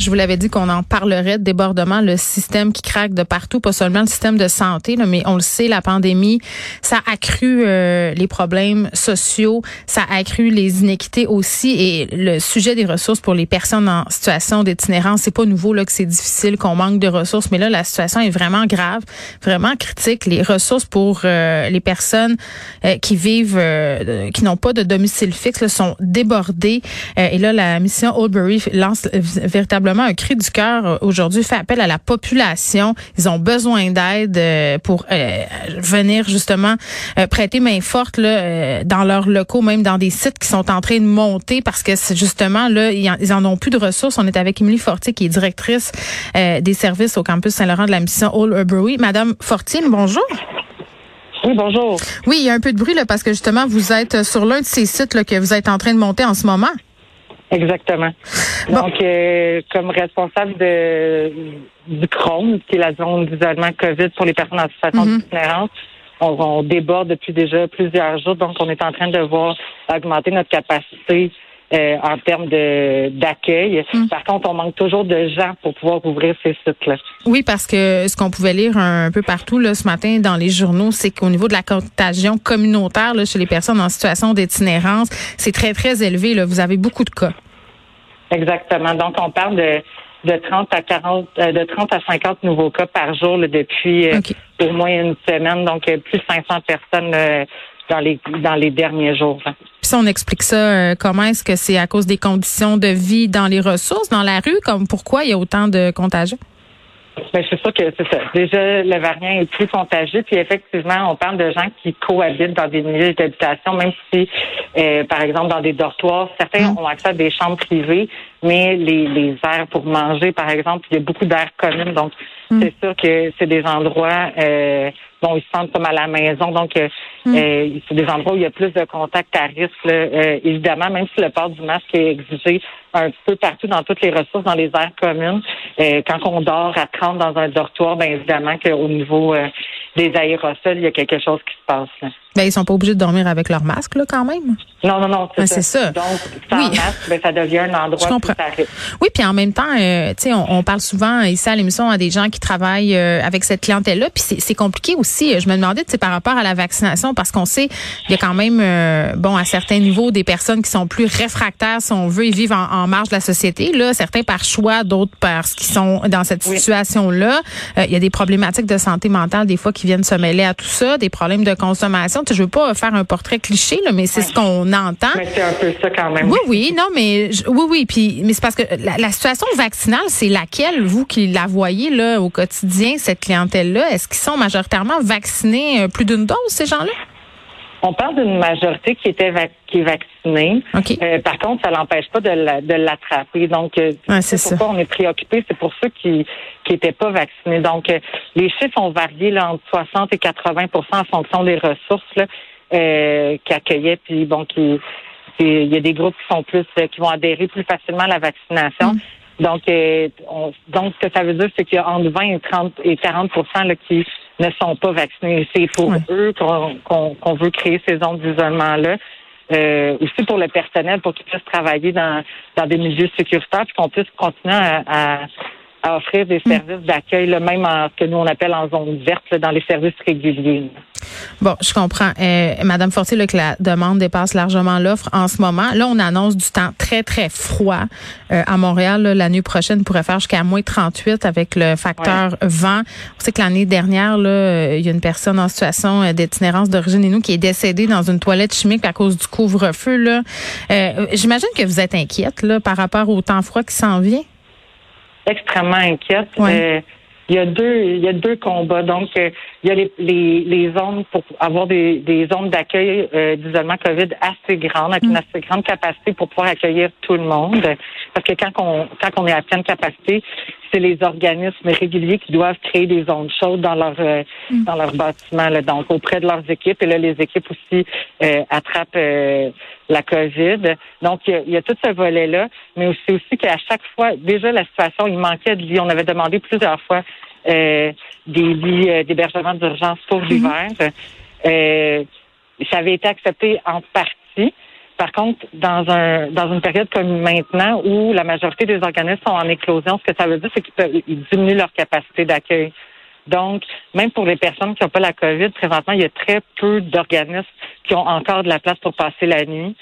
Je vous l'avais dit qu'on en parlerait de débordement, le système qui craque de partout, pas seulement le système de santé, là, mais on le sait, la pandémie, ça a accru euh, les problèmes sociaux, ça a accru les inéquités aussi, et le sujet des ressources pour les personnes en situation d'itinérance, c'est pas nouveau là que c'est difficile, qu'on manque de ressources, mais là la situation est vraiment grave, vraiment critique. Les ressources pour euh, les personnes euh, qui vivent, qui n'ont pas de domicile fixe, là, sont débordées. et là, la mission Oldbury lance véritablement un cri du cœur euh, aujourd'hui, fait appel à la population. Ils ont besoin d'aide euh, pour euh, venir justement prêter main forte là, dans leurs locaux, même dans des sites qui sont en train de monter parce que c'est justement là, ils en, ont plus de ressources. On est avec Émilie Fortier qui est directrice des services au campus Saint-Laurent de la mission Old Urbury. Madame Fortier, bonjour. Oui, bonjour. Oui, il y a un peu de bruit là parce que justement vous êtes sur l'un de ces sites là, que vous êtes en train de monter en ce moment. Exactement. Donc, euh, comme responsable de du Chrome, qui est la zone d'isolement COVID pour les personnes en situation mm d'itinérance, on, déborde depuis déjà plusieurs jours. Donc, on est en train de voir augmenter notre capacité euh, en termes de d'accueil. Mhm. Par contre, on manque toujours de gens pour pouvoir ouvrir ces sites-là. Oui, parce que ce qu'on pouvait lire un peu partout là, ce matin dans les journaux, c'est qu'au niveau de la contagion communautaire là, chez les personnes en situation d'itinérance, c'est très, très élevé. Là. Vous avez beaucoup de cas. Exactement. Donc, on parle de de 30 à 40, euh, de 30 à 50 nouveaux cas par jour depuis euh, au moins une semaine. Donc, euh, plus de 500 personnes dans les dans les derniers jours. Puis si on explique ça, comment est-ce que c'est à cause des conditions de vie dans les ressources, dans la rue, comme pourquoi il y a autant de contagions? Ben, c'est sûr que c'est ça. Déjà, le variant est plus contagieux. Puis effectivement, on parle de gens qui cohabitent dans des milieux d'habitation, même si, euh, par exemple, dans des dortoirs, certains mmh. ont accès à des chambres privées, mais les, les aires pour manger, par exemple, il y a beaucoup d'aires communes. Donc, mmh. c'est sûr que c'est des endroits euh, bon, ils se sentent comme à la maison. Donc, euh, mmh. c'est des endroits où il y a plus de contacts à risque. évidemment, même si le port du masque est exigé un peu partout dans toutes les ressources, dans les aires communes. Euh, quand on dort à 30 dans un dortoir, bien évidemment qu'au niveau euh, des aérosols, il y a quelque chose qui se passe. Là. Ben, ils sont pas obligés de dormir avec leur masque, là, quand même. Non, non, non, c'est ah, ça. Donc, sans masque, ben, ça devient un endroit Je comprends. Oui, puis en même temps, euh, tu sais, on, on, parle souvent ici à l'émission à des gens qui travaillent euh, avec cette clientèle-là, puis c'est compliqué aussi. Je me demandais, tu sais, par rapport à la vaccination, parce qu'on sait, il y a quand même, euh, bon, à certains niveaux, des personnes qui sont plus réfractaires, si on veut, ils vivent en, marge de la société. Là, certains par choix, d'autres parce qu'ils sont dans cette situation-là. il y a des problématiques de santé mentale des fois qui viennent se mêler à tout ça, des problèmes de consommation. Je veux pas faire un portrait cliché, là, mais c'est ce qu'on entend. Mais c'est un peu ça quand même. Oui, oui, non, mais oui, oui. Puis, mais c'est parce que la, situation vaccinale, c'est laquelle, vous qui la voyez là au quotidien, cette clientèle-là, est-ce qu'ils sont majoritairement vaccinés euh, plus d'une dose, ces gens-là? On parle d'une majorité qui était qui est vaccinée. Euh, par contre, ça l'empêche pas de l'attraper. Donc, euh, c'est pourquoi on est préoccupé. C'est pour ceux qui qui étaient pas vaccinés. Donc, euh, les chiffres ont varié là, entre 60 et 80% en fonction des ressources là, qui accueillaient. Puis bon, qui il y a des groupes qui sont plus qui vont adhérer plus facilement à la vaccination. Mm. Donc, donc, ce que ça veut dire, c'est qu'il y a entre 20 et 30 et 40 là, qui ne sont pas vaccinés. C'est pour eux qu'on veut créer ces zones d'isolement-là. Euh, aussi pour le personnel, pour qu'ils puissent travailler dans, dans des milieux sécuritaires, puis qu'on puisse continuer à, à offrir des hmm. services d'accueil, même en ce que nous on appelle en zone verte, dans les services réguliers. Bon, je comprends. Euh, Madame Fortier, là, que la demande dépasse largement l'offre en ce moment. Là, on annonce du temps très, très froid euh, à Montréal. la nuit prochaine pourrait faire jusqu'à moins 38 avec le facteur vent. On sait que l'année dernière, là, euh, il y a une personne en situation euh, d'itinérance d'origine et nous qui est décédée dans une toilette chimique à cause du couvre-feu. Là. J'imagine que vous êtes inquiète là, par rapport au temps froid qui s'en vient extrêmement inquiète. Euh, il y a deux, il y a deux combats. Donc, euh, il y a les, les, les, zones pour avoir des, des zones d'accueil euh, d'isolement COVID assez grandes, avec une mm. assez grande capacité pour pouvoir accueillir tout le monde. Parce que quand on, quand on est à pleine capacité, c'est les organismes réguliers qui doivent créer des zones chaudes dans leur mm. dans leur bâtiment, donc auprès de leurs équipes. Et là, les équipes aussi attrapent la COVID. Donc, il y, a, tout ce volet-là, mais c'est aussi qu'à chaque fois, déjà la situation, il manquait de lits. On avait demandé plusieurs fois des lits d'hébergement d'urgence pour mhm. l'hiver. ça avait été accepté en partie. Par contre, dans un dans une période comme maintenant où la majorité des organismes sont en éclosion, ce que ça veut dire, c'est qu'ils diminuent leur capacité d'accueil. Donc, même pour les personnes qui n'ont pas la COVID, présentement, il y a très peu d'organismes qui ont encore de la place pour passer la nuit.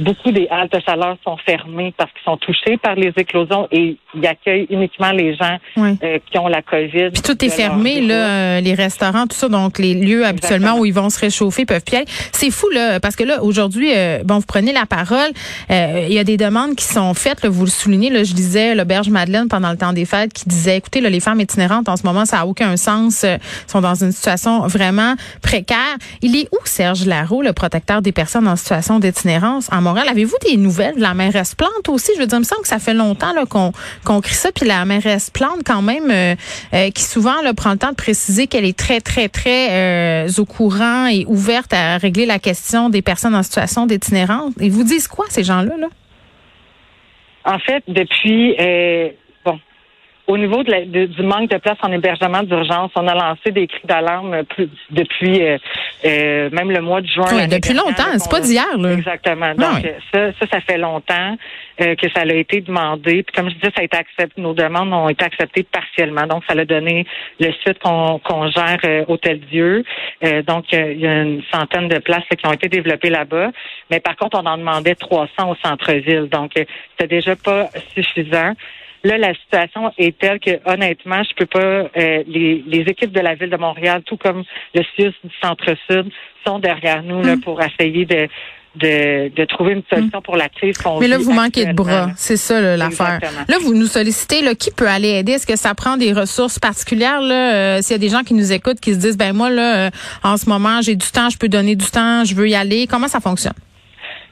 Beaucoup des haltes chaleur sont fermées parce qu'ils sont touchés par les éclosions et ils accueillent uniquement les gens euh, qui ont la COVID. Puis tout est fermé, là, euh, les restaurants, tout ça, donc les lieux habituellement où ils vont se réchauffer peuvent plus aller. C'est fou, là, parce que là, aujourd'hui, euh, bon, vous prenez la parole, il y a des demandes qui sont faites, là, vous le soulignez, là, je disais, l'auberge Madeleine pendant le temps des fêtes qui disait, écoutez, là, les femmes itinérantes en ce moment, ça a aucun sens, sont dans une situation vraiment précaire. Il est où Serge Larreau, le protecteur des personnes en situation d'itinérance en Montréal? Avez-vous des nouvelles? De la mairesse Plante aussi? Je veux dire, il me semble que ça fait longtemps qu'on crie ça, puis la mairesse Plante quand même, euh, euh, qui souvent prend le temps de préciser qu'elle est très, très, très euh, au courant et ouverte à régler la question des personnes en situation d'itinérance. Ils vous disent quoi, ces gens-là? Là? En fait, depuis au niveau de du manque de place en hébergement d'urgence, on a lancé des cris d'alarme depuis euh, euh, même le mois de juin. Oui, depuis longtemps, c'est pas d'hier. Là. Exactement. Donc ça, ça, ça fait longtemps euh, que ça a été demandé. Puis comme je disais, ça a été accepté. Nos demandes ont été acceptées partiellement. Donc ça a donné le site qu'on gère Hôtel Dieu. donc il y a une centaine de places qui ont été développées là-bas. Mais par contre, on en demandait 300 au centre-ville. Donc c'était déjà pas suffisant. Là, la situation est telle que honnêtement, je peux pas. Euh, les, les, équipes de la ville de Montréal, tout comme le CIUS du Centre-Sud, sont derrière nous là, mm. pour essayer de de, de, trouver une solution mm. pour la crise qu'on Mais là, vous manquez de bras. C'est ça l'affaire. Là, vous nous sollicitez, là, qui peut aller aider? Est-ce que ça prend des ressources particulières? Là, euh, S'il y a des gens qui nous écoutent, qui se disent, ben moi, là, euh, en ce moment, j'ai du temps, je peux donner du temps, je veux y aller. Comment ça fonctionne?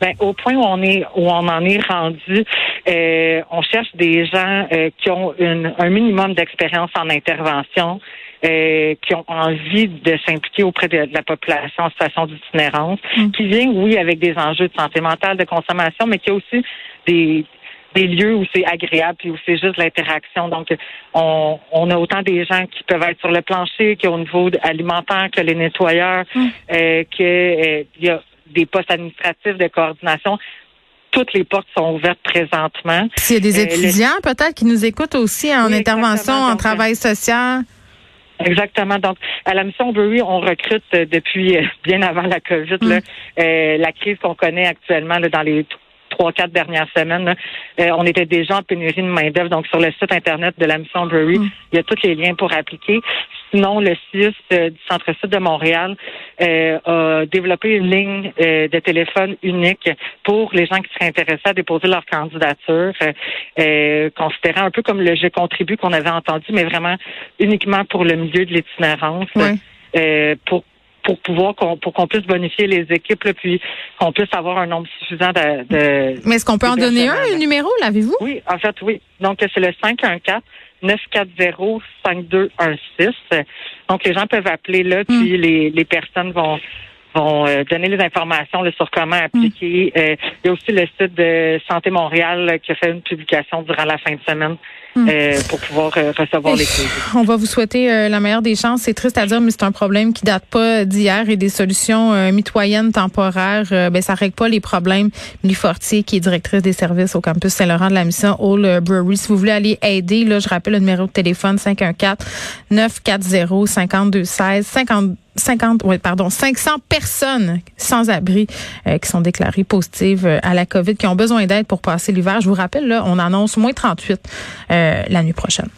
Ben, au point où on est où on en est rendu, euh, on cherche des gens euh, qui ont une, un minimum d'expérience en intervention, euh, qui ont envie de s'impliquer auprès de, la population en situation d'itinérance, mm. qui viennent, oui, avec des enjeux de santé mentale, de consommation, mais qui a aussi des des lieux où c'est agréable puis où c'est juste l'interaction. Donc, on, on, a autant des gens qui peuvent être sur le plancher, qui au niveau alimentaire, que les nettoyeurs, mm. euh, que il y a des postes administratifs de coordination. Toutes les portes sont ouvertes présentement. S'il y a des euh, étudiants peut-être qui nous écoutent aussi en intervention, en travail social. Exactement. Donc, à la mission Bury, on recrute euh, depuis euh, bien avant la COVID. Là, mm. la crise qu'on connaît actuellement là, dans les trois, quatre dernières semaines, on était déjà en pénurie de main-d'œuvre. Donc, sur le site Internet de la mission Bury, mm. il y a tous les liens pour appliquer. Sinon, le CIUS euh, du Centre-Sud de Montréal euh, a développé une ligne euh, de téléphone unique pour les gens qui seraient intéressés à déposer leur candidature, considérant un peu comme le jeu contribue qu'on avait entendu, mais vraiment uniquement pour le milieu de l'itinérance, pour pour pouvoir qu'on pour qu'on puisse bonifier les équipes puis qu'on puisse avoir un nombre suffisant de, Mais est-ce qu'on peut en donner un, un numéro, l'avez-vous? Oui, en fait oui. Donc c'est le 514 940-5216. Donc, les gens peuvent appeler là, puis hmm. les, les personnes vont vont euh, donner les informations sur comment appliquer. Hmm. Euh, il y a aussi le site de Santé Montréal qui a fait une publication durant la fin de semaine Hmm. Euh, pour pouvoir recevoir les crédits. On va vous souhaiter la meilleure des chances. C'est triste à dire, mais c'est un problème qui date pas d'hier et des solutions mitoyennes temporaires, ben ça règle pas les problèmes. Milly Fortier, qui est directrice des services au campus Saint-Laurent de la mission All Brewery. Si vous voulez aller aider, là, je rappelle le numéro de téléphone 514 940 5216 50 50, oui, pardon, 500 personnes sans abri euh, qui sont déclarées positives euh, à la COVID, qui ont besoin d'aide pour passer l'hiver. Je vous rappelle, là, on annonce moins 38 euh, la nuit prochaine.